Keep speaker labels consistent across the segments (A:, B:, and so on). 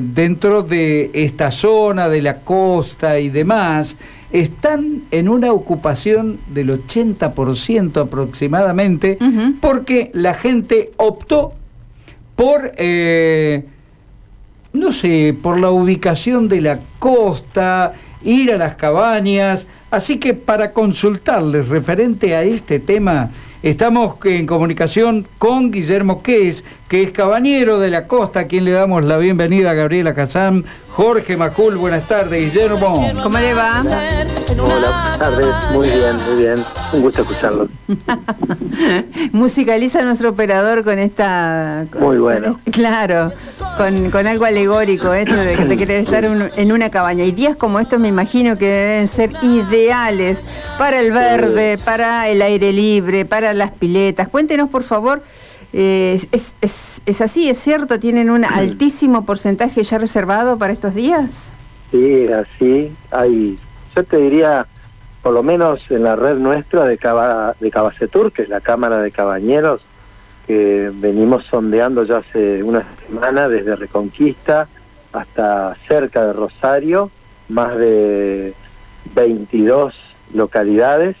A: dentro de esta zona de la costa y demás, están en una ocupación del 80% aproximadamente, porque la gente optó por, eh, no sé, por la ubicación de la costa, ir a las cabañas, así que para consultarles referente a este tema, Estamos en comunicación con Guillermo Quez, que es cabañero de la costa, a quien le damos la bienvenida a Gabriela Casán, Jorge Macul, buenas tardes, Guillermo.
B: ¿Cómo le va?
C: Hola, buenas tardes, muy bien, muy bien, un gusto escucharlo.
B: Musicaliza nuestro operador con esta...
C: muy bueno.
B: claro, con, algo alegórico, esto de que te querés estar en una cabaña. Y días como estos me imagino que deben ser ideales para el verde, para el aire libre, para las piletas. Cuéntenos, por favor, eh, es, es, es, así, es cierto? ¿Tienen un altísimo porcentaje ya reservado para estos días?
C: Sí, así. Hay, yo te diría, por lo menos en la red nuestra de, Caba, de Cabacetur, que es la Cámara de Cabañeros, que venimos sondeando ya hace una semana desde Reconquista hasta cerca de Rosario, más de 22 localidades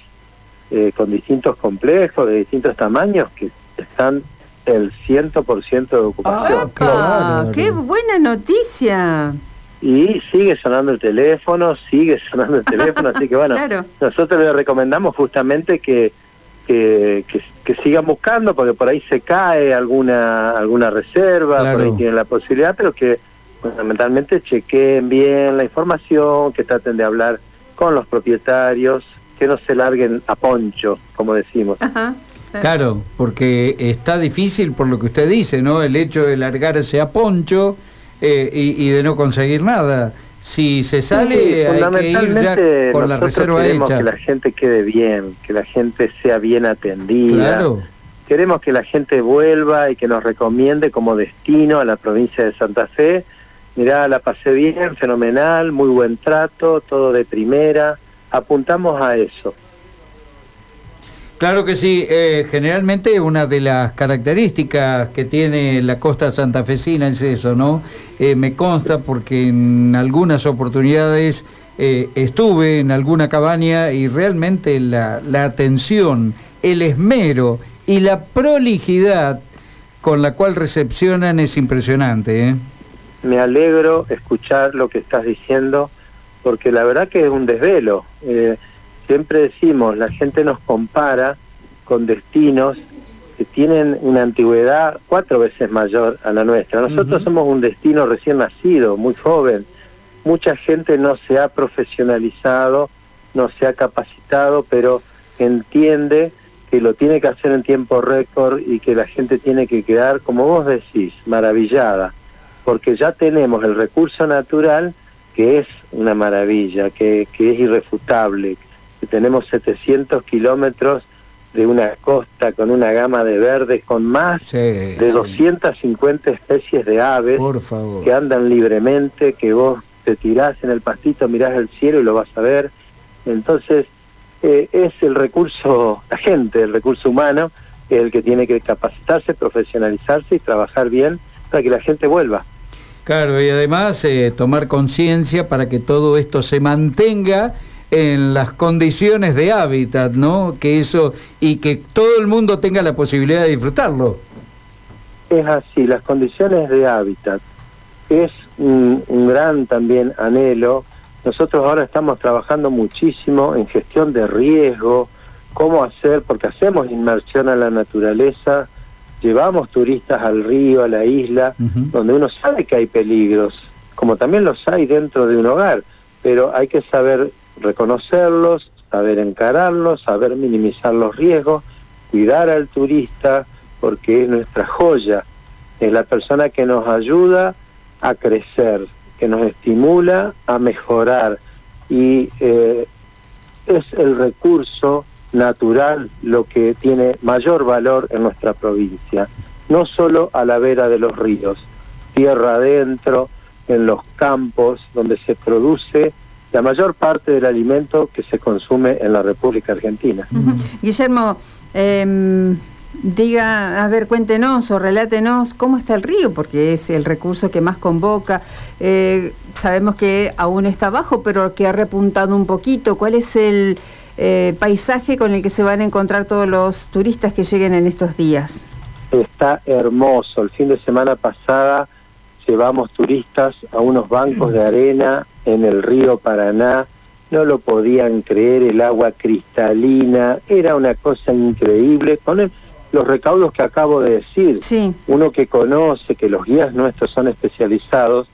C: eh, con distintos complejos de distintos tamaños que están el 100% de ocupación.
B: ¡Ah, ¡Qué buena noticia!
C: Y sigue sonando el teléfono, sigue sonando el teléfono, así que bueno, nosotros le recomendamos justamente que, que, que, sigan buscando, porque por ahí se cae alguna alguna reserva, por ahí tienen la posibilidad, pero que fundamentalmente chequeen bien la información, que traten de hablar con los propietarios, que no se larguen a poncho, como decimos.
A: Ajá. Claro, porque está difícil por lo que usted dice, ¿no? El hecho de largarse a poncho eh, y, de no conseguir nada. Si se sale, hay que ir ya con la reserva
C: queremos que la gente quede bien, que la gente sea bien atendida. Claro. Queremos que la gente vuelva y que nos recomiende como destino a la provincia de Santa Fe. Mirá, la pasé bien, fenomenal, muy buen trato, todo de primera. Apuntamos a eso.
A: Claro que sí, eh, generalmente una de las características que tiene la costa santafesina es eso, ¿no? Eh, me consta porque en algunas oportunidades eh, estuve en alguna cabaña y realmente la, atención, el esmero y la prolijidad con la cual recepcionan es impresionante. ¿eh?
C: Me alegro escuchar lo que estás diciendo porque la verdad que es un desvelo. Eh, siempre decimos, la gente nos compara con destinos que tienen una antigüedad cuatro veces mayor a la nuestra. Nosotros somos un destino recién nacido, muy joven. Mucha gente no se ha profesionalizado, no se ha capacitado, pero entiende que lo tiene que hacer en tiempo récord y que la gente tiene que quedar, como vos decís, maravillada, porque ya tenemos el recurso natural que es una maravilla, que, que es irrefutable, que tenemos 700 kilómetros de una costa con una gama de verdes, con más de 250 especies de aves que andan libremente, que vos te tirás en el pastito, mirás el cielo y lo vas a ver. Entonces, eh, es el recurso, la gente, el recurso humano, el que tiene que capacitarse, profesionalizarse y trabajar bien para que la gente vuelva.
A: Claro, y además eh, tomar conciencia para que todo esto se mantenga en las condiciones de hábitat, ¿no? Que eso y que todo el mundo tenga la posibilidad de disfrutarlo.
C: Es así, las condiciones de hábitat es un, gran también anhelo. Nosotros ahora estamos trabajando muchísimo en gestión de riesgo, cómo hacer, porque hacemos inmersión a la naturaleza, llevamos turistas al río, a la isla, donde uno sabe que hay peligros, como también los hay dentro de un hogar, pero hay que saber reconocerlos, saber encararlos, saber minimizar los riesgos, cuidar al turista, porque es nuestra joya, es la persona que nos ayuda a crecer, que nos estimula a mejorar. Y eh, es el recurso natural lo que tiene mayor valor en nuestra provincia, no solo a la vera de los ríos, tierra adentro, en los campos donde se produce la mayor parte del alimento que se consume en la República Argentina.
B: Guillermo, em, Diga, a ver, cuéntenos o relátenos cómo está el río, porque es el recurso que más convoca. Eh, sabemos que aún está bajo, pero que ha repuntado un poquito. ¿Cuál es el eh, paisaje con el que se van a encontrar todos los turistas que lleguen en estos días?
C: Está hermoso. El fin de semana pasada llevamos turistas a unos bancos de arena en el río Paraná. No lo podían creer, el agua cristalina, era una cosa increíble. Con el, los recaudos que acabo de decir. Uno que conoce, que los guías nuestros son especializados,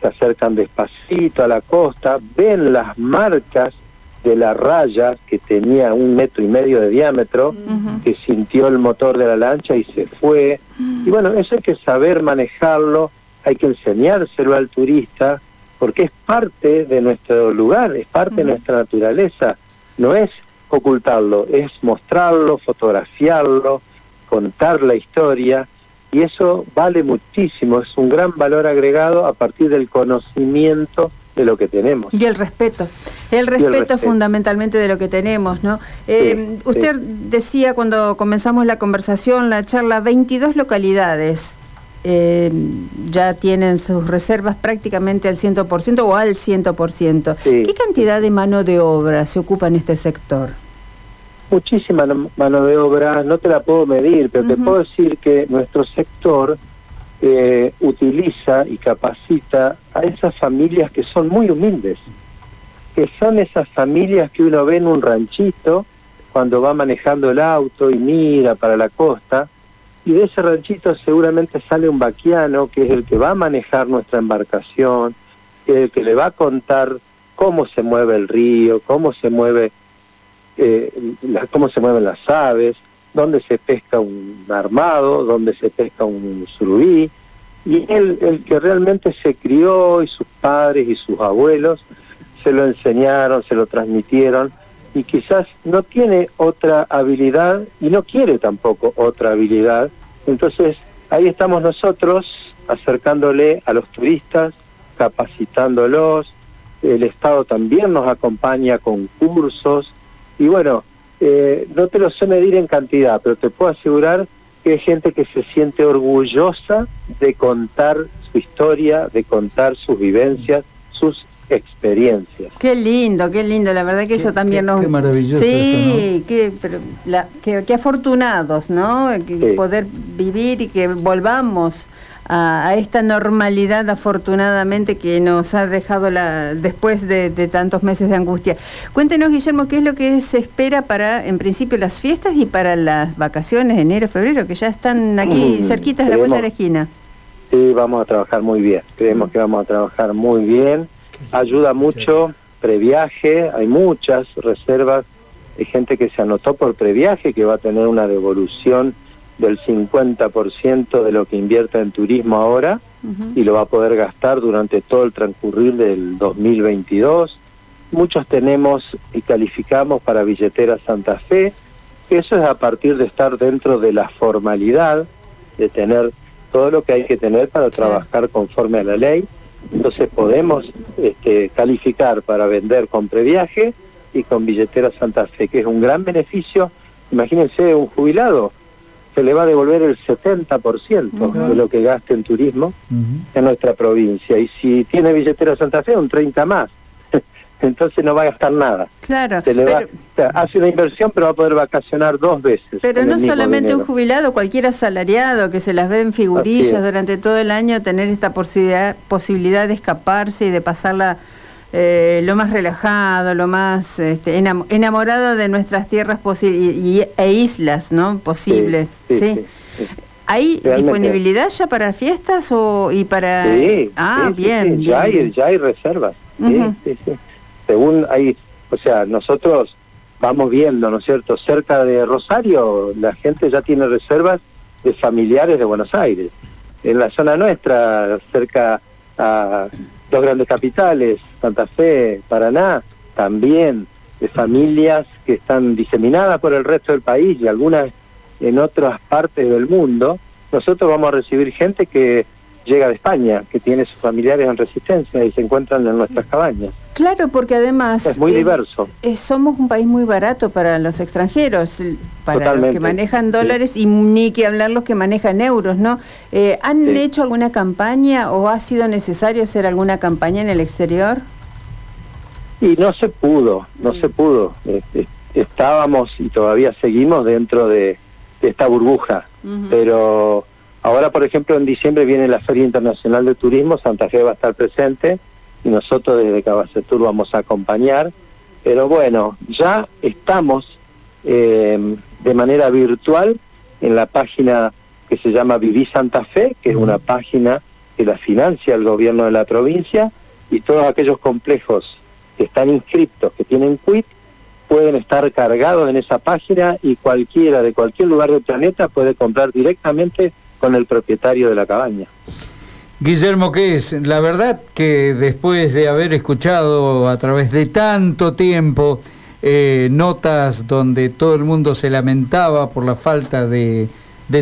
C: se acercan despacito a la costa, ven las marcas de la raya que tenía un metro y medio de diámetro, que sintió el motor de la lancha y se fue. Y bueno, eso hay que saber manejarlo, hay que enseñárselo al turista, porque es parte de nuestro lugar, es parte de nuestra naturaleza. No es ocultarlo, es mostrarlo, fotografiarlo, contar la historia y eso vale muchísimo, es un gran valor agregado a partir del conocimiento de lo que tenemos.
B: Y el respeto, el respeto, fundamentalmente de lo que tenemos, ¿no? Eh, usted decía cuando comenzamos la conversación, la charla, 22 localidades eh, ya tienen sus reservas prácticamente al 100% o al 100%. ¿Qué cantidad de mano de obra se ocupa en este sector?
C: muchísima mano de obra, no te la puedo medir, pero te puedo decir que nuestro sector eh, utiliza y capacita a esas familias que son muy humildes, que son esas familias que uno ve en un ranchito cuando va manejando el auto y mira para la costa, y de ese ranchito seguramente sale un vaquiano que es el que va a manejar nuestra embarcación, el que le va a contar cómo se mueve el río, cómo se mueve eh, cómo se mueven las aves, dónde se pesca un armado, dónde se pesca un surubí, y él, el que realmente se crió y sus padres y sus abuelos se lo enseñaron, se lo transmitieron, y quizás no tiene otra habilidad y no quiere tampoco otra habilidad. Entonces, ahí estamos nosotros acercándole a los turistas, capacitándolos, el Estado también nos acompaña con cursos, y bueno, eh, no te lo sé medir en cantidad, pero te puedo asegurar que hay gente que se siente orgullosa de contar su historia, de contar sus vivencias, sus experiencias.
B: Qué lindo, qué lindo, la verdad que eso también nos...
A: Qué maravilloso.
B: Sí, qué, pero qué, afortunados, ¿no? Poder vivir y que volvamos a, esta normalidad afortunadamente que nos ha dejado la, después de, tantos meses de angustia. Cuéntenos, Guillermo, qué es lo que se espera para, en principio, las fiestas y para las vacaciones de enero, febrero, que ya están aquí mm, cerquitas de la vuelta de la esquina.
C: Sí, vamos a trabajar muy bien. Creemos que vamos a trabajar muy bien. Ayuda mucho previaje, hay muchas reservas de gente que se anotó por previaje, que va a tener una devolución del 50% de lo que invierte en turismo ahora y lo va a poder gastar durante todo el transcurrir del 2022. Muchos tenemos y calificamos para billetera Santa Fe. Eso es a partir de estar dentro de la formalidad, de tener todo lo que hay que tener para trabajar conforme a la ley. Entonces podemos este, calificar para vender con previaje y con billetera Santa Fe, que es un gran beneficio. Imagínense un jubilado se le va a devolver el 70% de lo que gaste en turismo en nuestra provincia. Y si tiene billetera Santa Fe, un 30 más. Entonces no va a gastar nada.
B: Claro.
C: hace una inversión, pero va a poder vacacionar dos veces.
B: Pero no solamente un jubilado, cualquier asalariado que se las ve en figurillas durante todo el año, tener esta posibilidad, posibilidad de escaparse y de pasarla eh, lo más relajado, lo más este, enamorado de nuestras tierras y, e islas ¿no? posibles. Sí, ¿Hay disponibilidad ya para fiestas o y para...?
C: ah, bien, Ya, hay, ya hay reservas. Según hay, o sea, nosotros vamos viendo, ¿no es cierto? Cerca de Rosario la gente ya tiene reservas de familiares de Buenos Aires. En la zona nuestra, cerca a dos grandes capitales, Santa Fe, Paraná, también de familias que están diseminadas por el resto del país y algunas en otras partes del mundo, nosotros vamos a recibir gente que llega de España, que tiene sus familiares en resistencia y se encuentran en nuestras cabañas.
B: Claro, porque además...
C: Es muy diverso.
B: somos un país muy barato para los extranjeros, para los que manejan dólares y ni que hablar los que manejan euros, ¿no? Eh, ¿Han hecho alguna campaña o ha sido necesario hacer alguna campaña en el exterior?
C: Y no se pudo, no mm. se pudo. Este, estábamos y todavía seguimos dentro de, esta burbuja, pero ahora, por ejemplo, en diciembre viene la Feria Internacional de Turismo, Santa Fe va a estar presente y nosotros desde Cabacetur vamos a acompañar, pero bueno, ya estamos eh, de manera virtual en la página que se llama Viví Santa Fe, que es una página que la financia el gobierno de la provincia, y todos aquellos complejos que están inscriptos, que tienen quit, pueden estar cargados en esa página y cualquiera de cualquier lugar del planeta puede comprar directamente con el propietario de la cabaña.
A: Guillermo, ¿qué es? La verdad que después de haber escuchado a través de tanto tiempo eh, notas donde todo el mundo se lamentaba por la falta de,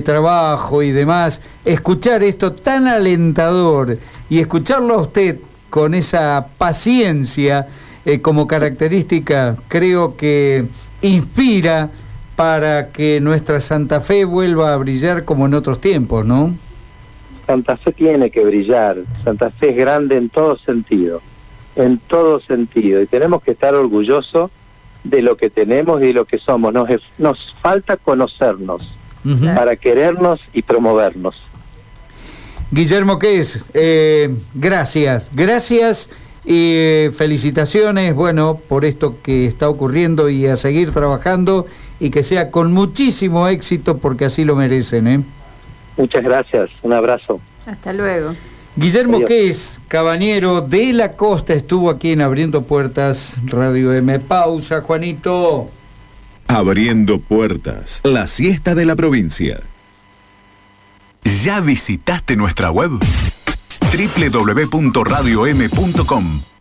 A: trabajo y demás, escuchar esto tan alentador y escucharlo a usted con esa paciencia eh, como característica, creo que inspira para que nuestra Santa Fe vuelva a brillar como en otros tiempos, ¿no?
C: Santa Fe tiene que brillar, Santa Fe es grande en todo sentido, en todo sentido, y tenemos que estar orgullosos de lo que tenemos y de lo que somos. Nos, nos falta conocernos para querernos y promovernos.
A: Guillermo Ques, eh, gracias, gracias y eh, felicitaciones, bueno, por esto que está ocurriendo y a seguir trabajando y que sea con muchísimo éxito porque así lo merecen. ¿eh?
C: Muchas gracias, un abrazo.
B: Hasta luego.
A: Guillermo Ques, caballero de la costa, estuvo aquí en Abriendo Puertas, Radio M. Pausa, Juanito.
D: Abriendo Puertas, la siesta de la provincia. ¿Ya visitaste nuestra web? www.radiom.com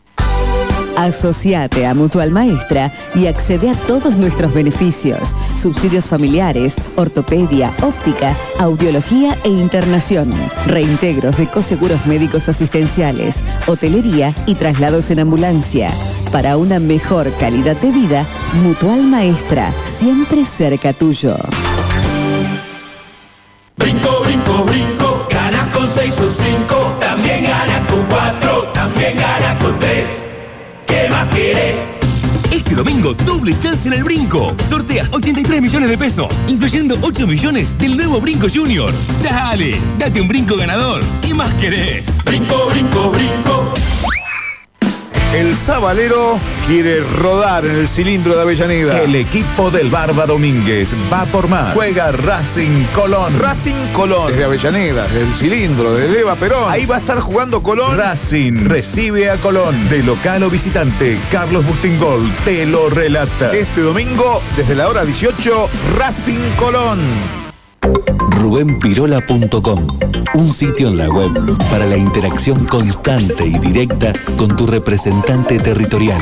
E: Asociate a Mutual Maestra y accede a todos nuestros beneficios, subsidios familiares, ortopedia, óptica, audiología e internación, reintegros de coseguros médicos asistenciales, hotelería y traslados en ambulancia. Para una mejor calidad de vida, Mutual Maestra, siempre cerca tuyo.
F: Chance en el brinco. Sorteas 83 millones de pesos, incluyendo 8 millones del nuevo Brinco Junior. Dale, date un brinco ganador. ¿Qué más querés?
G: Brinco, brinco, brinco.
H: El Sabalero quiere rodar en el cilindro de Avellaneda.
D: El equipo del Barba Domínguez va por más.
H: Juega Racing Colón.
D: Racing Colón.
H: Desde Avellaneda, desde el cilindro, de Eva Perón. Ahí va a estar jugando Colón.
D: Racing recibe a Colón. De local o visitante, Carlos Bustingol te lo relata.
H: Este domingo, desde la hora 18, Racing Colón
I: rubenpirola.com, un sitio en la web para la interacción constante y directa con tu representante territorial.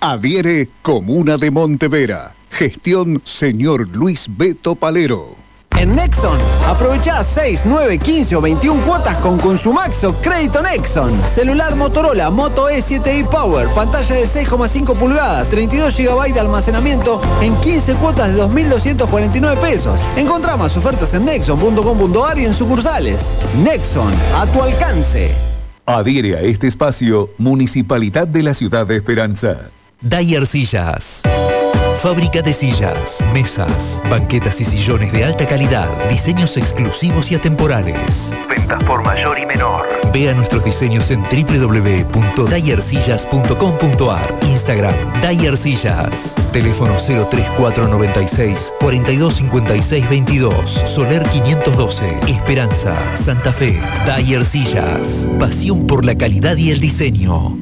D: Adhiere Comuna de Montevera. Gestión señor Luis Beto Palero.
J: En Nexon, aprovecha 6, 9, 15 o 21 cuotas con Consumaxo Crédito Nexon. Celular Motorola Moto E7i Power, pantalla de 6,5 pulgadas, 32 GB de almacenamiento en 15 cuotas de 2.249 pesos. Encontrá más ofertas en nexon.com.ar y en sucursales. Nexon, a tu alcance.
D: Adhiere a este espacio Municipalidad de la Ciudad de Esperanza.
K: Dyer Sillas. Fábrica de sillas, mesas, banquetas y sillones de alta calidad, diseños exclusivos y atemporales.
L: Ventas por mayor y menor.
K: Vea nuestros diseños en www.dyersillas.com.ar Instagram Dyer Sillas. Teléfono 03496 425622 Soler 512. Esperanza, Santa Fe. Dyer Sillas. Pasión por la calidad y el diseño.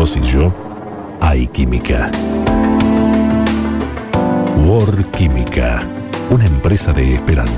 M: Vos y yo hay química. War Química, una empresa de esperanza.